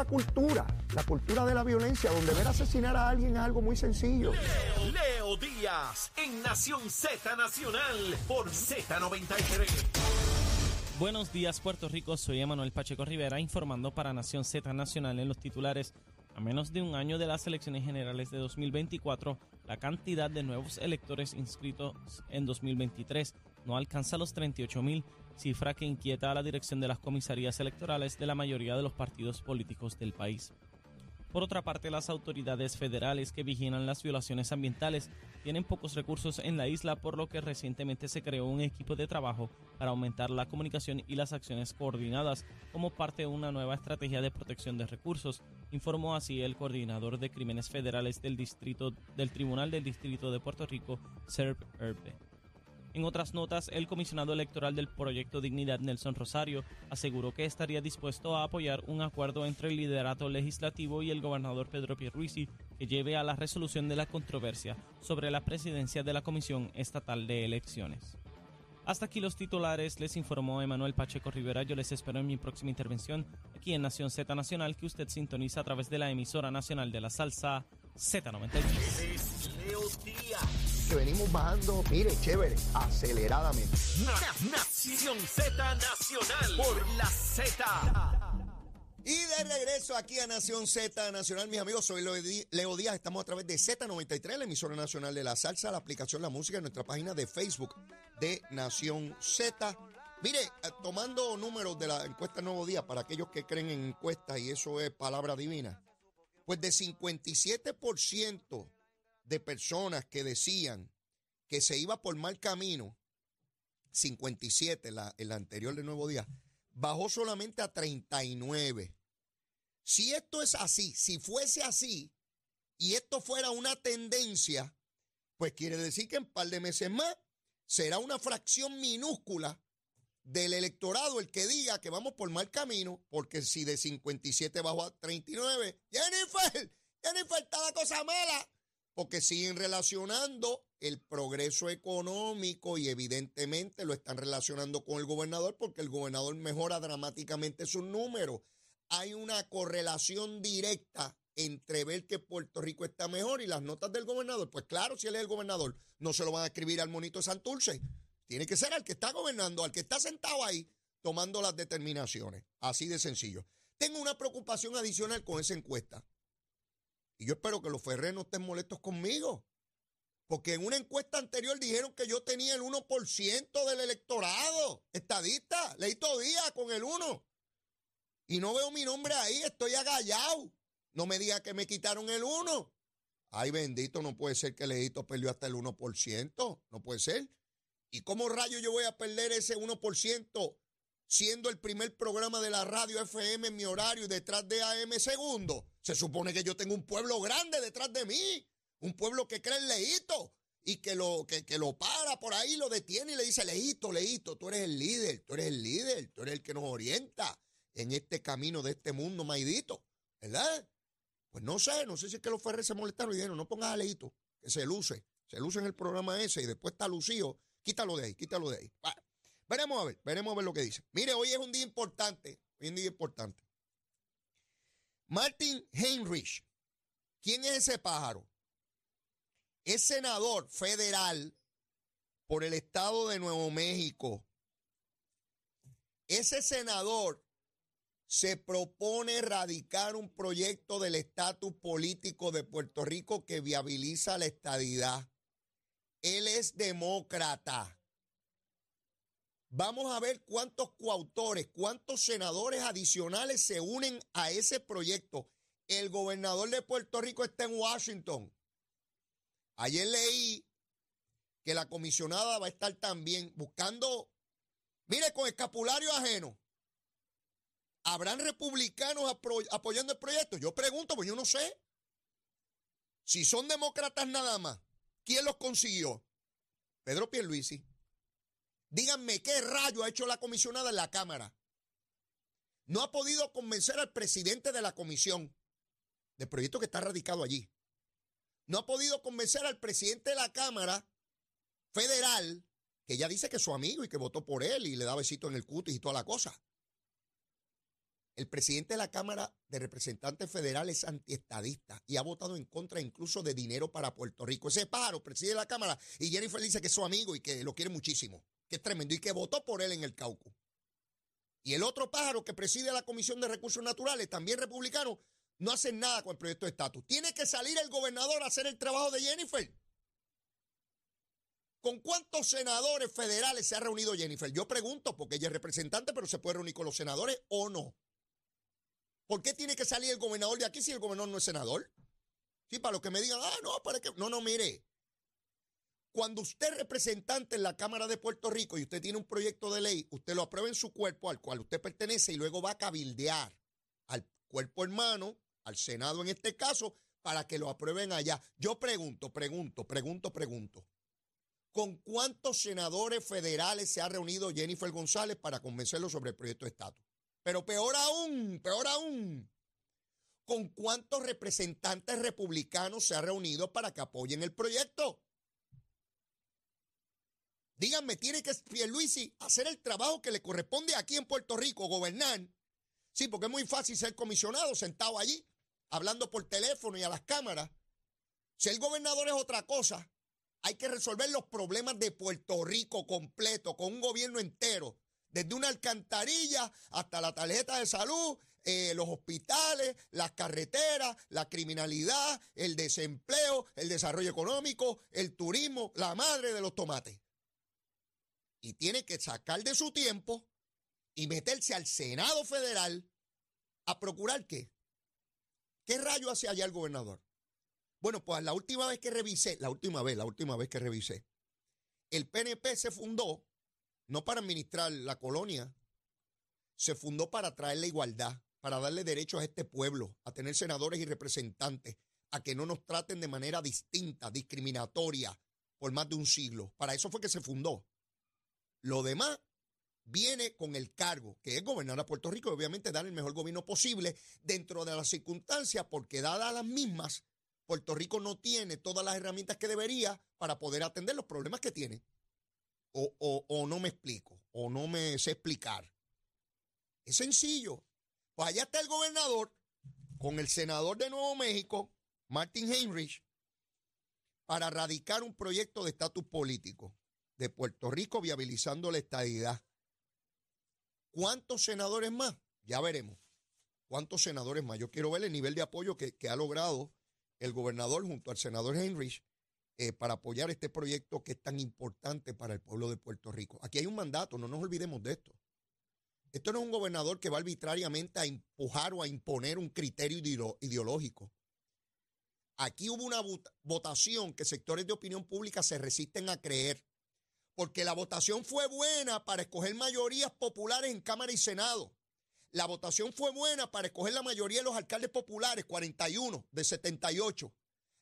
La cultura, la cultura de la violencia, donde ver asesinar a alguien es algo muy sencillo. Leo, Leo Díaz en Nación Z Nacional por Z93. Buenos días Puerto Rico, soy Emanuel Pacheco Rivera informando para Nación Z Nacional en los titulares. A menos de un año de las elecciones generales de 2024, la cantidad de nuevos electores inscritos en 2023 no alcanza los 38 mil, cifra que inquieta a la dirección de las comisarías electorales de la mayoría de los partidos políticos del país. Por otra parte, las autoridades federales que vigilan las violaciones ambientales tienen pocos recursos en la isla, por lo que recientemente se creó un equipo de trabajo para aumentar la comunicación y las acciones coordinadas como parte de una nueva estrategia de protección de recursos, informó así el coordinador de crímenes federales del distrito del Tribunal del Distrito de Puerto Rico, Serb Herbe. En otras notas, el comisionado electoral del proyecto Dignidad, Nelson Rosario, aseguró que estaría dispuesto a apoyar un acuerdo entre el liderato legislativo y el gobernador Pedro Pierluisi que lleve a la resolución de la controversia sobre la presidencia de la Comisión Estatal de Elecciones. Hasta aquí los titulares, les informó Emanuel Pacheco Rivera. Yo les espero en mi próxima intervención aquí en Nación Z Nacional, que usted sintoniza a través de la emisora nacional de la salsa Z93. Es Leo Díaz. Que venimos bajando, mire, chévere, aceleradamente. Na- Nación Z Nacional por la Z. Y de regreso aquí a Nación Z Nacional, mis amigos, soy Leo Díaz, estamos a través de Z93, la emisora nacional de la salsa, la aplicación La Música, en nuestra página de Facebook de Nación Z. Mire, eh, tomando números de la encuesta Nuevo Día, para aquellos que creen en encuestas y eso es palabra divina, pues de 57% de personas que decían que se iba por mal camino, 57, la, el anterior de Nuevo Día, bajó solamente a 39. Si esto es así, si fuese así, y esto fuera una tendencia, pues quiere decir que en un par de meses más será una fracción minúscula del electorado el que diga que vamos por mal camino, porque si de 57 bajó a 39, Jennifer, Jennifer está la cosa mala, porque siguen relacionando el progreso económico y evidentemente lo están relacionando con el gobernador porque el gobernador mejora dramáticamente sus números. Hay una correlación directa entre ver que Puerto Rico está mejor y las notas del gobernador. Pues claro, si él es el gobernador, no se lo van a escribir al monito Santurce. Tiene que ser al que está gobernando, al que está sentado ahí tomando las determinaciones. Así de sencillo. Tengo una preocupación adicional con esa encuesta. Y yo espero que los Ferrer no estén molestos conmigo. Porque en una encuesta anterior dijeron que yo tenía el 1% del electorado. Estadista, Leito Díaz con el 1. Y no veo mi nombre ahí, estoy agallado. No me diga que me quitaron el 1. Ay, bendito, no puede ser que Leito perdió hasta el 1%. No puede ser. ¿Y cómo rayo yo voy a perder ese 1% siendo el primer programa de la radio FM en mi horario y detrás de AM segundo? Se supone que yo tengo un pueblo grande detrás de mí. Un pueblo que cree en Leito y que lo, que, que lo para por ahí, lo detiene y le dice, Leito, Leito, tú eres el líder, tú eres el líder, tú eres el que nos orienta en este camino de este mundo, Maidito, ¿verdad? Pues no sé, no sé si es que los Ferrer se molestaron y dijeron, no pongas a Leito, que se luce, se luce en el programa ese y después está lucido, quítalo de ahí, quítalo de ahí. Veremos a ver, veremos a ver lo que dice. Mire, hoy es un día importante, hoy es un día importante. Martin Heinrich, ¿quién es ese pájaro? Es senador federal por el estado de Nuevo México. Ese senador se propone erradicar un proyecto del estatus político de Puerto Rico que viabiliza la estadidad. Él es demócrata. Vamos a ver cuántos coautores, cuántos senadores adicionales se unen a ese proyecto. El gobernador de Puerto Rico está en Washington. Ayer leí que la comisionada va a estar también buscando, mire, con escapulario ajeno. ¿Habrán republicanos apoyando el proyecto? Yo pregunto, pues yo no sé. Si son demócratas nada más, ¿quién los consiguió? Pedro Pierluisi. Díganme qué rayo ha hecho la comisionada en la Cámara. No ha podido convencer al presidente de la comisión del proyecto que está radicado allí. No ha podido convencer al presidente de la Cámara Federal, que ya dice que es su amigo y que votó por él y le da besito en el cutis y toda la cosa. El presidente de la Cámara de Representantes Federales es antiestadista y ha votado en contra incluso de dinero para Puerto Rico. Ese pájaro preside la Cámara y Jennifer dice que es su amigo y que lo quiere muchísimo, que es tremendo y que votó por él en el Cauco. Y el otro pájaro que preside la Comisión de Recursos Naturales, también republicano, no hacen nada con el proyecto de estatus. Tiene que salir el gobernador a hacer el trabajo de Jennifer. ¿Con cuántos senadores federales se ha reunido Jennifer? Yo pregunto, porque ella es representante, pero se puede reunir con los senadores o no. ¿Por qué tiene que salir el gobernador de aquí si el gobernador no es senador? Sí, para los que me digan, ah, no, para que. No, no, mire. Cuando usted es representante en la Cámara de Puerto Rico y usted tiene un proyecto de ley, usted lo aprueba en su cuerpo al cual usted pertenece y luego va a cabildear al cuerpo hermano, al Senado en este caso, para que lo aprueben allá. Yo pregunto, pregunto, pregunto, pregunto. ¿Con cuántos senadores federales se ha reunido Jennifer González para convencerlo sobre el proyecto de estatus? Pero peor aún, peor aún. ¿Con cuántos representantes republicanos se ha reunido para que apoyen el proyecto? Díganme, ¿tiene que Pierluisi hacer el trabajo que le corresponde aquí en Puerto Rico, gobernar? Sí, porque es muy fácil ser comisionado sentado allí, hablando por teléfono y a las cámaras. Si el gobernador es otra cosa, hay que resolver los problemas de Puerto Rico completo, con un gobierno entero, desde una alcantarilla hasta la tarjeta de salud, eh, los hospitales, las carreteras, la criminalidad, el desempleo, el desarrollo económico, el turismo, la madre de los tomates. Y tiene que sacar de su tiempo y meterse al Senado Federal a procurar qué. ¿Qué rayo hace allá el gobernador? Bueno, pues la última vez que revisé, la última vez, la última vez que revisé, el PNP se fundó no para administrar la colonia, se fundó para traer la igualdad, para darle derechos a este pueblo, a tener senadores y representantes, a que no nos traten de manera distinta, discriminatoria, por más de un siglo. Para eso fue que se fundó. Lo demás viene con el cargo, que es gobernar a Puerto Rico y obviamente dar el mejor gobierno posible dentro de las circunstancias, porque dadas las mismas, Puerto Rico no tiene todas las herramientas que debería para poder atender los problemas que tiene. O, no me explico, o no me sé explicar. Es sencillo. Pues allá está el gobernador con el senador de Nuevo México, Martin Heinrich, para radicar un proyecto de estatus político de Puerto Rico viabilizando la estadidad. ¿Cuántos senadores más? Ya veremos. ¿Cuántos senadores más? Yo quiero ver el nivel de apoyo que, que ha logrado el gobernador junto al senador Heinrich eh, para apoyar este proyecto que es tan importante para el pueblo de Puerto Rico. Aquí hay un mandato, no nos olvidemos de esto. Esto no es un gobernador que va arbitrariamente a empujar o a imponer un criterio ideológico. Aquí hubo una votación que sectores de opinión pública se resisten a creer, porque la votación fue buena para escoger mayorías populares en Cámara y Senado. La votación fue buena para escoger la mayoría de los alcaldes populares, 41 de 78.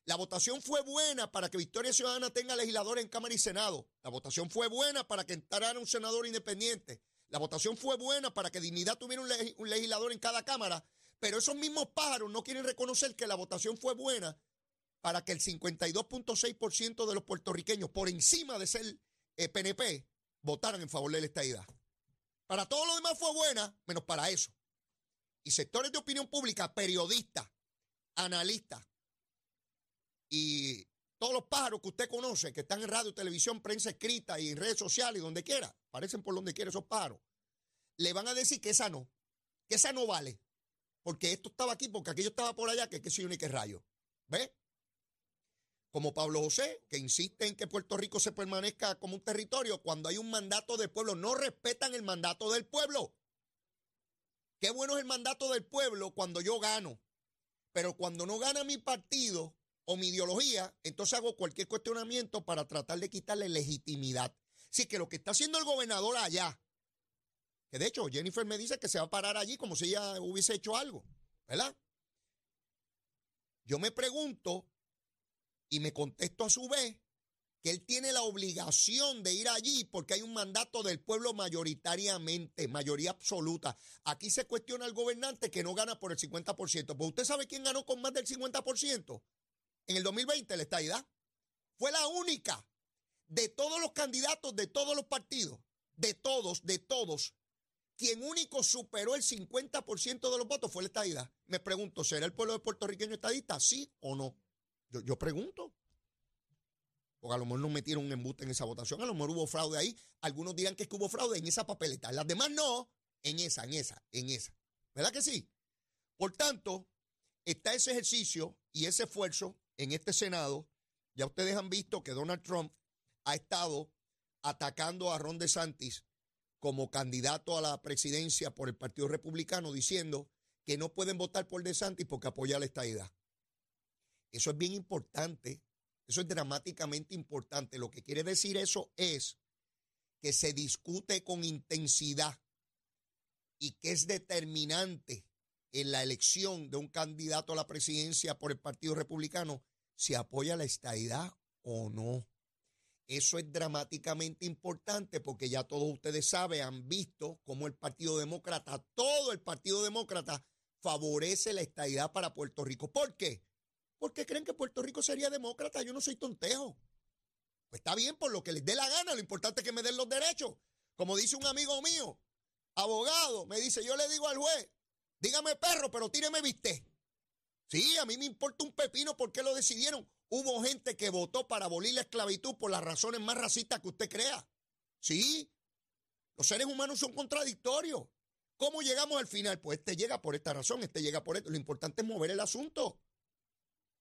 La votación fue buena para que Victoria Ciudadana tenga legisladores en Cámara y Senado. La votación fue buena para que entrara un senador independiente. La votación fue buena para que Dignidad tuviera un, legislador en cada Cámara. Pero esos mismos pájaros no quieren reconocer que la votación fue buena para que el 52.6% de los puertorriqueños, por encima de ser PNP, eh, votaran en favor de la estadidad. Para todo lo demás fue buena, menos para eso. Y sectores de opinión pública, periodistas, analistas y todos los pájaros que usted conoce, que están en radio, televisión, prensa escrita y redes sociales y donde quiera, aparecen por donde quiera esos pájaros, le van a decir que esa no, que esa no vale. Porque esto estaba aquí, porque aquello estaba por allá, que qué sé yo ni qué rayo. ¿Ve? como Pablo José, que insiste en que Puerto Rico se permanezca como un territorio cuando hay un mandato del pueblo. No respetan el mandato del pueblo. Qué bueno es el mandato del pueblo cuando yo gano. Pero cuando no gana mi partido o mi ideología, entonces hago cualquier cuestionamiento para tratar de quitarle legitimidad. Así que lo que está haciendo el gobernador allá, que de hecho Jennifer me dice que se va a parar allí como si ella hubiese hecho algo, ¿verdad? Yo me pregunto y me contesto a su vez que él tiene la obligación de ir allí porque hay un mandato del pueblo mayoritariamente, mayoría absoluta. Aquí se cuestiona al gobernante que no gana por el 50%. Pues usted sabe quién ganó con más del 50% en el 2020, la estadidad. Fue la única de todos los candidatos de todos los partidos, de todos, de todos, quien único superó el 50% de los votos fue la estadidad. Me pregunto, ¿será el pueblo de puertorriqueño estadista? ¿Sí o no? Yo, yo pregunto. Porque a lo mejor no metieron un embuste en esa votación, a lo mejor hubo fraude ahí. Algunos dirán que, es que hubo fraude en esa papeleta. Las demás no, en esa, en esa, en esa. ¿Verdad que sí? Por tanto, está ese ejercicio y ese esfuerzo en este Senado. Ya ustedes han visto que Donald Trump ha estado atacando a Ron DeSantis como candidato a la presidencia por el Partido Republicano, diciendo que no pueden votar por DeSantis porque apoya la estadidad. Eso es bien importante, eso es dramáticamente importante. Lo que quiere decir eso es que se discute con intensidad y que es determinante en la elección de un candidato a la presidencia por el Partido Republicano si apoya la estadidad o no. Eso es dramáticamente importante porque ya todos ustedes saben, han visto cómo el Partido Demócrata, todo el Partido Demócrata, favorece la estadidad para Puerto Rico. ¿Por qué? Porque creen que Puerto Rico sería demócrata. Yo no soy tontejo. Pues está bien por lo que les dé la gana. Lo importante es que me den los derechos. Como dice un amigo mío, abogado, me dice, yo le digo al juez, dígame perro, pero tíreme viste. Sí, a mí me importa un pepino por qué lo decidieron. Hubo gente que votó para abolir la esclavitud por las razones más racistas que usted crea. Sí, los seres humanos son contradictorios. ¿Cómo llegamos al final? Pues este llega por esta razón, este llega por esto. Lo importante es mover el asunto.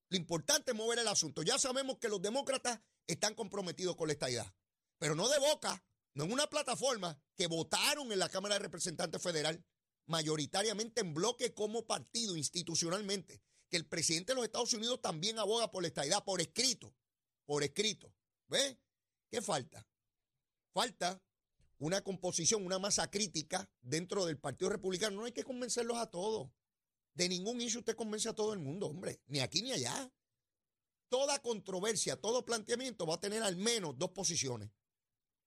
Lo importante es mover el asunto. Ya sabemos que los demócratas están comprometidos con la estadidad, pero no de boca, no en una plataforma que votaron en la Cámara de Representantes Federal, mayoritariamente en bloque como partido institucionalmente que el presidente de los Estados Unidos también aboga por la estadidad, por escrito, por escrito. ¿Ve? ¿Qué falta? Falta una composición, una masa crítica dentro del Partido Republicano. No hay que convencerlos a todos. De ningún issue usted convence a todo el mundo, hombre, ni aquí ni allá. Toda controversia, todo planteamiento va a tener al menos dos posiciones,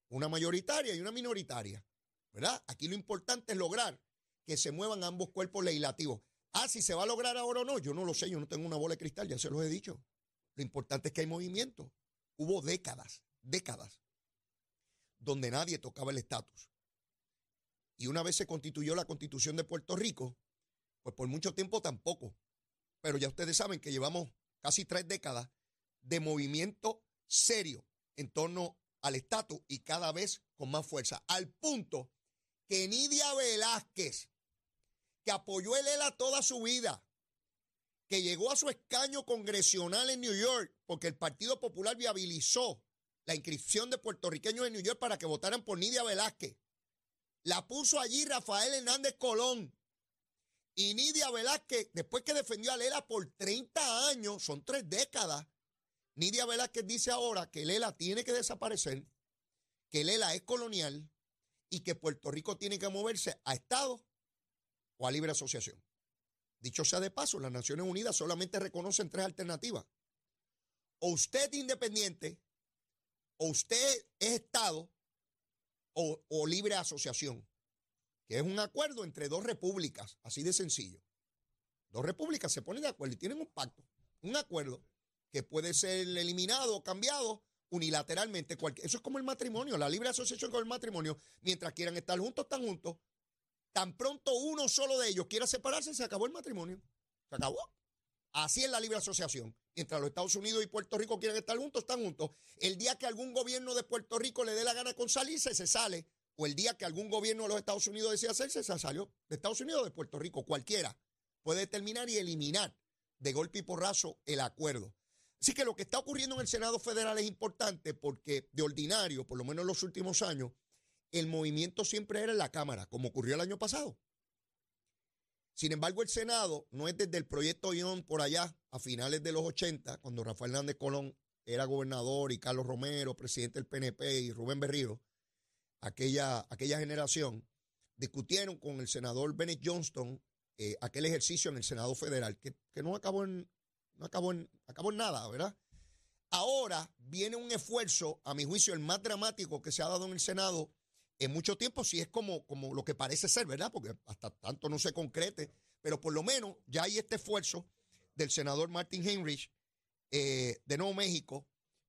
una mayoritaria y una minoritaria. ¿Verdad? Aquí lo importante es lograr que se muevan ambos cuerpos legislativos. Ah, si se va a lograr ahora o no, yo no lo sé, yo no tengo una bola de cristal, ya se los he dicho. Lo importante es que hay movimiento. Hubo décadas, décadas, donde nadie tocaba el estatus. Y una vez se constituyó la constitución de Puerto Rico, pues por mucho tiempo tampoco. Pero ya ustedes saben que llevamos casi tres décadas de movimiento serio en torno al estatus y cada vez con más fuerza. Al punto que Nidia Velázquez, que apoyó el ELA toda su vida, que llegó a su escaño congresional en New York porque el Partido Popular viabilizó la inscripción de puertorriqueños en New York para que votaran por Nidia Velázquez. La puso allí Rafael Hernández Colón. Y Nidia Velázquez, después que defendió a Lela por 30 años, son tres décadas, Nidia Velázquez dice ahora que Lela tiene que desaparecer, que Lela es colonial y que Puerto Rico tiene que moverse a Estados o a libre asociación. Dicho sea de paso, las Naciones Unidas solamente reconocen tres alternativas. O usted es independiente, o usted es Estado, o, o libre asociación, que es un acuerdo entre dos repúblicas, así de sencillo. Dos repúblicas se ponen de acuerdo y tienen un pacto, un acuerdo que puede ser eliminado o cambiado unilateralmente. Eso es como el matrimonio, la libre asociación con el matrimonio. Mientras quieran estar juntos, están juntos. Tan pronto uno solo de ellos quiera separarse, se acabó el matrimonio. Se acabó. Así es la libre asociación. Mientras los Estados Unidos y Puerto Rico quieren estar juntos, están juntos. El día que algún gobierno de Puerto Rico le dé la gana con salirse, se sale. O el día que algún gobierno de los Estados Unidos decida hacerse, se salió. De Estados Unidos o de Puerto Rico, cualquiera. Puede determinar y eliminar de golpe y porrazo el acuerdo. Así que lo que está ocurriendo en el Senado Federal es importante porque de ordinario, por lo menos en los últimos años, el movimiento siempre era en la Cámara, como ocurrió el año pasado. Sin embargo, el Senado no es desde el proyecto Ion por allá, a finales de los 80, cuando Rafael Hernández Colón era gobernador y Carlos Romero, presidente del PNP y Rubén Berrío, aquella, aquella generación, discutieron con el senador Bennett Johnston eh, aquel ejercicio en el Senado Federal, que, no acabó en, no acabó en, acabó en nada, ¿verdad? Ahora viene un esfuerzo, a mi juicio, el más dramático que se ha dado en el Senado en mucho tiempo sí es como, como lo que parece ser, ¿verdad? Porque hasta tanto no se concrete, pero por lo menos ya hay este esfuerzo del senador Martin Heinrich eh, de Nuevo México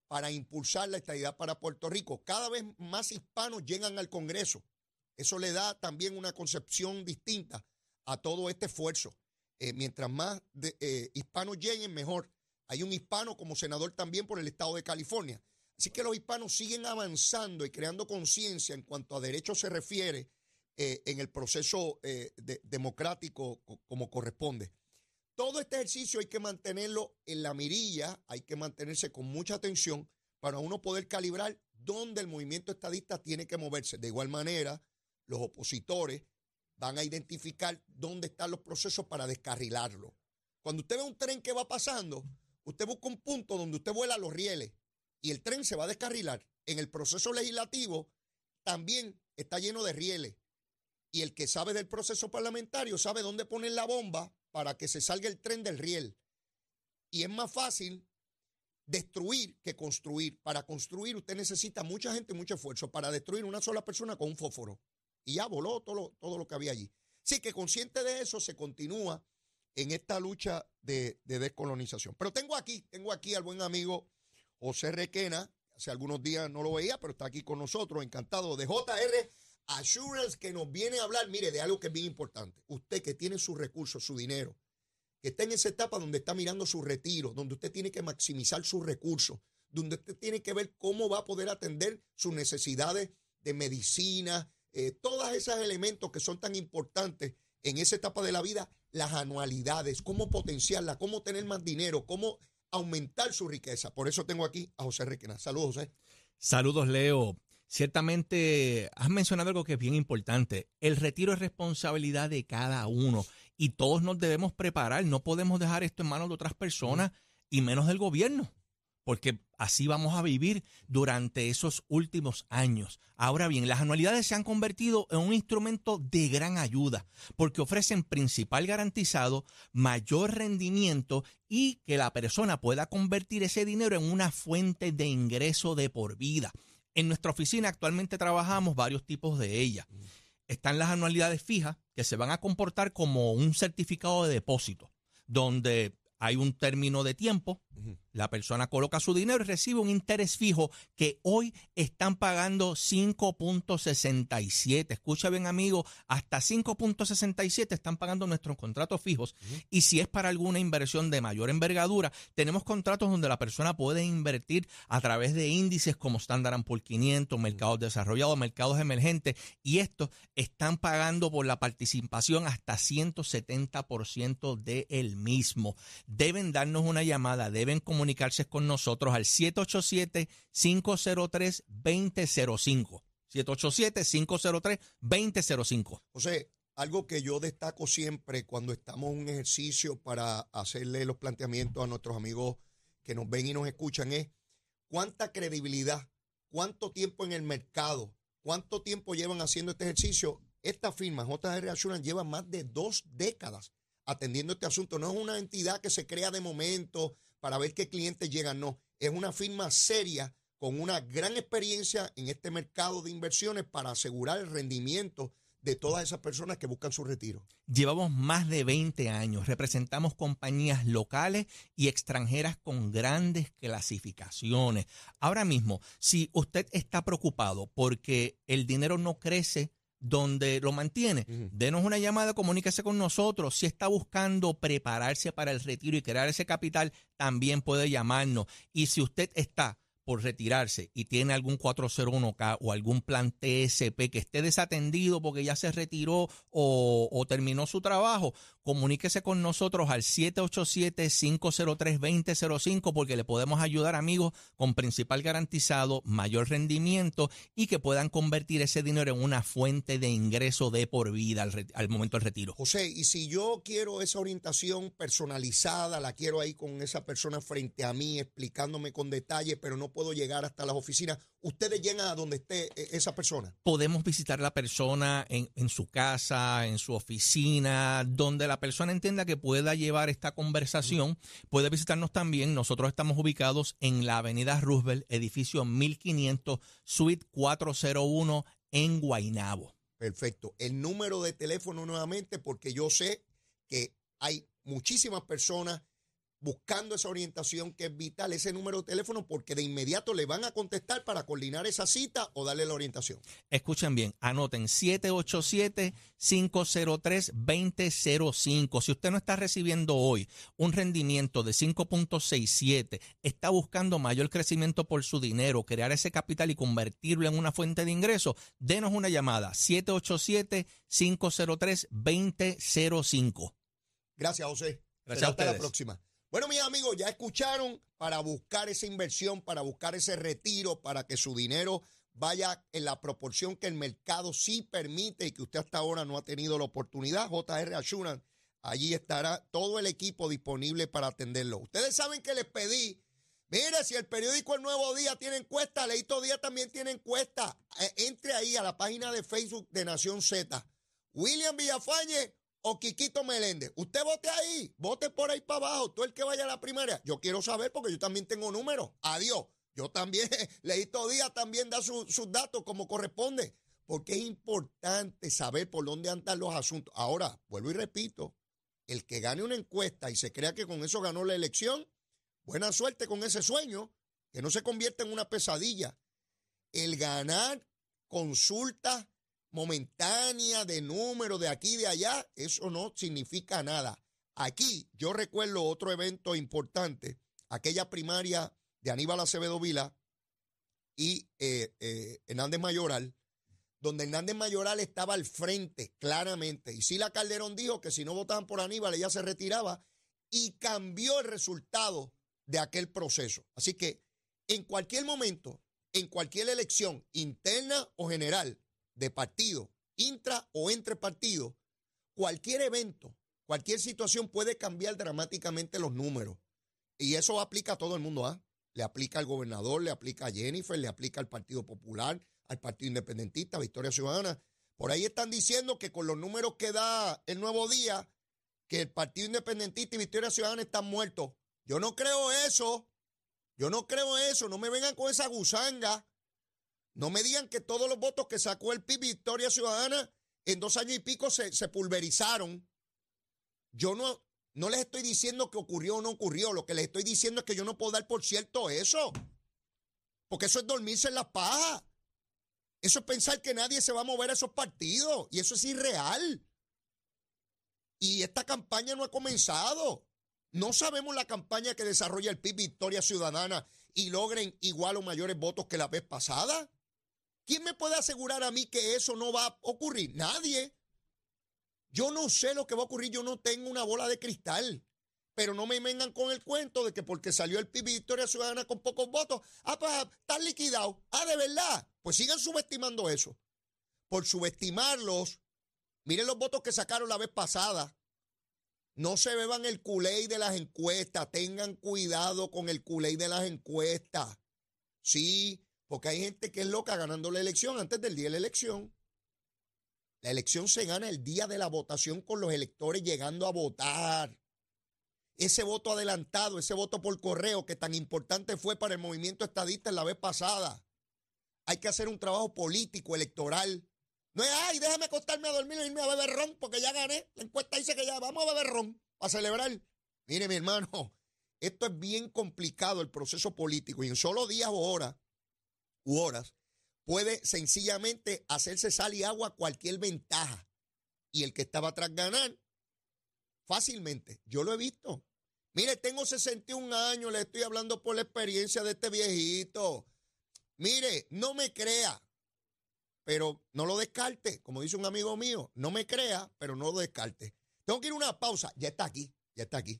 para impulsar la estabilidad para Puerto Rico. Cada vez más hispanos llegan al Congreso Eso le da también una concepción distinta a todo este esfuerzo. Eh, mientras más de, eh, hispanos lleguen, mejor. Hay un hispano como senador también por el estado de California. Así que los hispanos siguen avanzando y creando conciencia en cuanto a derechos se refiere eh, en el proceso democrático como corresponde. Todo este ejercicio hay que mantenerlo en la mirilla, hay que mantenerse con mucha atención para uno poder calibrar dónde el movimiento estadista tiene que moverse. De igual manera, los opositores van a identificar dónde están los procesos para descarrilarlo. Cuando usted ve un tren que va pasando, usted busca un punto donde usted vuela los rieles y el tren se va a descarrilar. En el proceso legislativo también está lleno de rieles. Y el que sabe del proceso parlamentario sabe dónde poner la bomba para que se salga el tren del riel. Y es más fácil destruir que construir. Para construir usted necesita mucha gente, mucho esfuerzo. Para destruir una sola persona con un fósforo y ya voló todo lo, todo lo que había allí. Sí, que consciente de eso se continúa en esta lucha de, descolonización. Pero tengo aquí, tengo aquí al buen amigo José Requena, hace algunos días no lo veía, pero está aquí con nosotros, encantado, de JR Assurance, que nos viene a hablar, mire, de algo que es bien importante. Usted que tiene sus recursos, su dinero, que está en esa etapa donde está mirando su retiro, donde usted tiene que maximizar sus recursos, donde usted tiene que ver cómo va a poder atender sus necesidades de medicina, eh, todos esos elementos que son tan importantes en esa etapa de la vida, las anualidades, cómo potenciarla, cómo tener más dinero, cómo aumentar su riqueza. Por eso tengo aquí a José Requena. Saludos, José. Saludos, Leo. Ciertamente has mencionado algo que es bien importante. El retiro es responsabilidad de cada uno y todos nos debemos preparar. No podemos dejar esto en manos de otras personas y menos del gobierno porque así vamos a vivir durante esos últimos años. Ahora bien, las anualidades se han convertido en un instrumento de gran ayuda, porque ofrecen principal garantizado, mayor rendimiento y que la persona pueda convertir ese dinero en una fuente de ingreso de por vida. En nuestra oficina actualmente trabajamos varios tipos de ellas. Están las anualidades fijas, que se van a comportar como un certificado de depósito, donde hay un término de tiempo, la persona coloca su dinero y recibe un interés fijo que hoy están pagando 5.67. Escucha bien, amigo, hasta 5.67 están pagando nuestros contratos fijos. Y si es para alguna inversión de mayor envergadura, tenemos contratos donde la persona puede invertir a través de índices como Standard Poor's 500, mercados desarrollados, mercados emergentes. Y estos están pagando por la participación hasta 170% de el mismo. Deben darnos una llamada, deben comunicarse con nosotros al 787-503-2005. 787-503-2005. José, algo que yo destaco siempre cuando estamos en un ejercicio para hacerle los planteamientos a nuestros amigos que nos ven y nos escuchan es cuánta credibilidad, cuánto tiempo en el mercado, cuánto tiempo llevan haciendo este ejercicio. Esta firma, JR Assurance, lleva más de dos décadas atendiendo este asunto. No es una entidad que se crea de momento para ver qué clientes llegan, no. Es una firma seria con una gran experiencia en este mercado de inversiones para asegurar el rendimiento de todas esas personas que buscan su retiro. Llevamos más de 20 años, representamos compañías locales y extranjeras con grandes clasificaciones. Ahora mismo, si usted está preocupado porque el dinero no crece, donde lo mantiene, denos una llamada, comuníquese con nosotros. Si está buscando prepararse para el retiro y crear ese capital, también puede llamarnos. Y si usted está por retirarse y tiene algún 401k o algún plan TSP que esté desatendido porque ya se retiró o, terminó su trabajo, comuníquese con nosotros al 787-503-2005 porque le podemos ayudar amigos con principal garantizado, mayor rendimiento y que puedan convertir ese dinero en una fuente de ingreso de por vida al, al momento del retiro. José, y si yo quiero esa orientación personalizada, la quiero ahí con esa persona frente a mí explicándome con detalle, pero no puedo llegar hasta las oficinas. ¿Ustedes llegan a donde esté eh, esa persona? Podemos visitar a la persona en, en su casa, en su oficina, donde la persona entienda que pueda llevar esta conversación. Puede visitarnos también. Nosotros estamos ubicados en la avenida Roosevelt, edificio 1500, suite 401 en Guaynabo. Perfecto. El número de teléfono nuevamente, porque yo sé que hay muchísimas personas buscando esa orientación que es vital, ese número de teléfono, porque de inmediato le van a contestar para coordinar esa cita o darle la orientación. Escuchen bien, anoten 787-503-2005. Si usted no está recibiendo hoy un rendimiento de 5.67, está buscando mayor crecimiento por su dinero, crear ese capital y convertirlo en una fuente de ingreso, denos una llamada 787-503-2005. Gracias, José. Gracias Será a hasta la ustedes. próxima. Bueno, mis amigos, ya escucharon para buscar esa inversión, para buscar ese retiro, para que su dinero vaya en la proporción que el mercado sí permite y que usted hasta ahora no ha tenido la oportunidad. JR Assurance, allí estará todo el equipo disponible para atenderlo. Ustedes saben que les pedí, mire, si el periódico El Nuevo Día tiene encuesta, Leito Día también tiene encuesta. Eh, entre ahí a la página de Facebook de Nación Z. William Villafañe o Quiquito Meléndez. Usted vote ahí, vote por ahí para abajo, todo el que vaya a la primaria. Yo quiero saber porque yo también tengo números. Adiós. Yo también, Leito Díaz también da su- sus datos como corresponde, porque es importante saber por dónde andan los asuntos. Ahora, vuelvo y repito, el que gane una encuesta y se crea que con eso ganó la elección, buena suerte con ese sueño, que no se convierta en una pesadilla. El ganar consultas momentánea de números de aquí y de allá, eso no significa nada. Aquí yo recuerdo otro evento importante, aquella primaria de Aníbal Acevedo Vila y eh, eh, Hernández Mayoral, donde Hernández Mayoral estaba al frente claramente. Y Sila Calderón dijo que si no votaban por Aníbal, ella se retiraba y cambió el resultado de aquel proceso. Así que en cualquier momento, en cualquier elección interna o general de partido, intra o entre partidos, cualquier evento, cualquier situación puede cambiar dramáticamente los números. Y eso aplica a todo el mundo, ¿ah? Le aplica al gobernador, le aplica a Jennifer, le aplica al Partido Popular, al Partido Independentista, Victoria Ciudadana. Por ahí están diciendo que con los números que da el nuevo día, que el Partido Independentista y Victoria Ciudadana están muertos. Yo no creo eso. Yo no creo eso. No me vengan con esa gusanga. No me digan que todos los votos que sacó el PIB Victoria Ciudadana en dos años y pico se, pulverizaron. Yo no, no les estoy diciendo que ocurrió o no ocurrió. Lo que les estoy diciendo es que yo no puedo dar por cierto eso. Porque eso es dormirse en la paja. Eso es pensar que nadie se va a mover a esos partidos. Y eso es irreal. Y esta campaña no ha comenzado. No sabemos la campaña que desarrolla el PIB Victoria Ciudadana y logren igual o mayores votos que la vez pasada. ¿Quién me puede asegurar a mí que eso no va a ocurrir? Nadie. Yo no sé lo que va a ocurrir, yo no tengo una bola de cristal. Pero no me vengan con el cuento de que porque salió el PIB Victoria Ciudadana con pocos votos, ah, pues están liquidados. Ah, de verdad. Pues sigan subestimando eso. Por subestimarlos, miren los votos que sacaron la vez pasada. No se beban el culé de las encuestas. Tengan cuidado con el culé de las encuestas. Sí, porque hay gente que es loca ganando la elección antes del día de la elección. La elección se gana el día de la votación con los electores llegando a votar. Ese voto adelantado, ese voto por correo que tan importante fue para el movimiento estadista en la vez pasada. Hay que hacer un trabajo político, electoral. No es, ay, déjame acostarme a dormir e irme a beber ron porque ya gané. La encuesta dice que ya vamos a beber ron para celebrar. Mire, mi hermano, esto es bien complicado el proceso político y en solo días o horas u horas puede sencillamente hacerse sal y agua cualquier ventaja. Y el que estaba atrás ganar fácilmente. Yo lo he visto. Mire, tengo 61 años, le estoy hablando por la experiencia de este viejito. Mire, no me crea, pero no lo descarte, como dice un amigo mío, no me crea, pero no lo descarte. Tengo que ir a una pausa, ya está aquí, ya está aquí.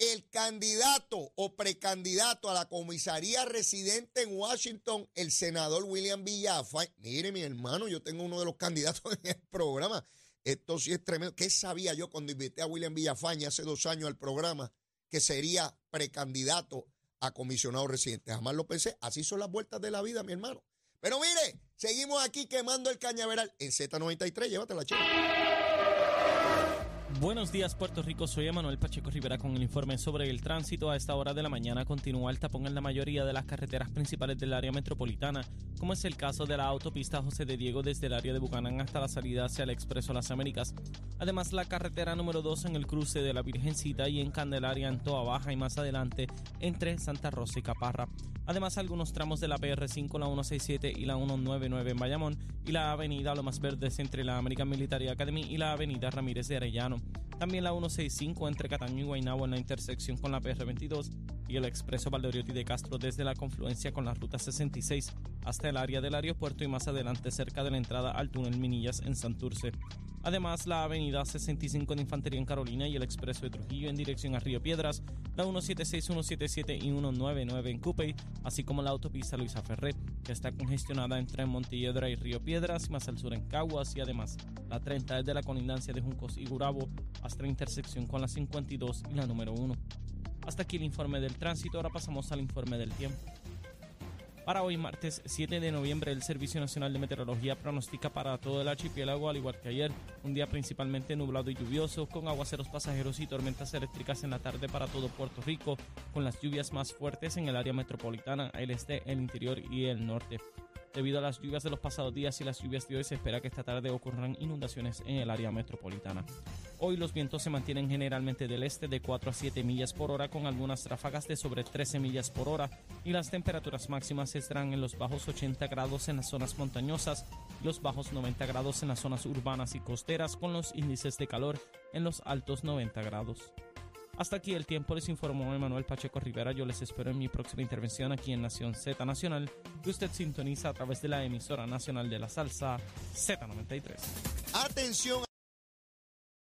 El candidato o precandidato a la comisaría residente en Washington, el senador William Villafañe. Mire, mi hermano, yo tengo uno de los candidatos en el programa. Esto sí es tremendo. ¿Qué sabía yo cuando invité a William Villafañe hace dos años al programa que sería precandidato a comisionado residente? Jamás lo pensé. Así son las vueltas de la vida, mi hermano. Pero mire, seguimos aquí quemando el cañaveral en Z93. Llévatela, chica. Buenos días, Puerto Rico. Soy Emanuel Pacheco Rivera con el informe sobre el tránsito. A esta hora de la mañana continúa el tapón en la mayoría de las carreteras principales del área metropolitana, como es el caso de la autopista José de Diego desde el área de Bucanán hasta la salida hacia el Expreso Las Américas. Además, la carretera número 2 en el cruce de la Virgencita y en Candelaria en Toa Baja y más adelante entre Santa Rosa y Caparra. Además, algunos tramos de la PR5, la 167 y la 199 en Bayamón y la avenida Lomas Verdes entre la American Military Academy y la avenida Ramírez de Arellano. También la 165 entre Cataño y Guaynabo en la intersección con la PR22 y el expreso Valdoriotti de Castro desde la confluencia con la ruta 66 hasta el área del aeropuerto y más adelante cerca de la entrada al túnel Minillas en Santurce. Además, la avenida 65 de Infantería en Carolina y el expreso de Trujillo en dirección a Río Piedras, la 176, 177 y 199 en Cupey, así como la autopista Luisa Ferré, que está congestionada entre Montelledra y Río Piedras, y más al sur en Caguas, y además la 30 desde la colindancia de Juncos y Gurabo hasta la intersección con la 52 y la número 1. Hasta aquí el informe del tránsito, ahora pasamos al informe del tiempo. Para hoy, martes 7 de noviembre, el Servicio Nacional de Meteorología pronostica para todo el archipiélago, al igual que ayer, un día principalmente nublado y lluvioso, con aguaceros pasajeros y tormentas eléctricas en la tarde para todo Puerto Rico, con las lluvias más fuertes en el área metropolitana, el este, el interior y el norte. Debido a las lluvias de los pasados días y las lluvias de hoy, se espera que esta tarde ocurran inundaciones en el área metropolitana. Hoy los vientos se mantienen generalmente del este de 4 a 7 millas por hora, con algunas ráfagas de sobre 13 millas por hora, y las temperaturas máximas estarán en los bajos 80 grados en las zonas montañosas y los bajos 90 grados en las zonas urbanas y costeras, con los índices de calor en los altos 90 grados. Hasta aquí el tiempo, les informó Emanuel Pacheco Rivera. Yo les espero en mi próxima intervención aquí en Nación Z Nacional, que usted sintoniza a través de la emisora nacional de la salsa Z93. Atención.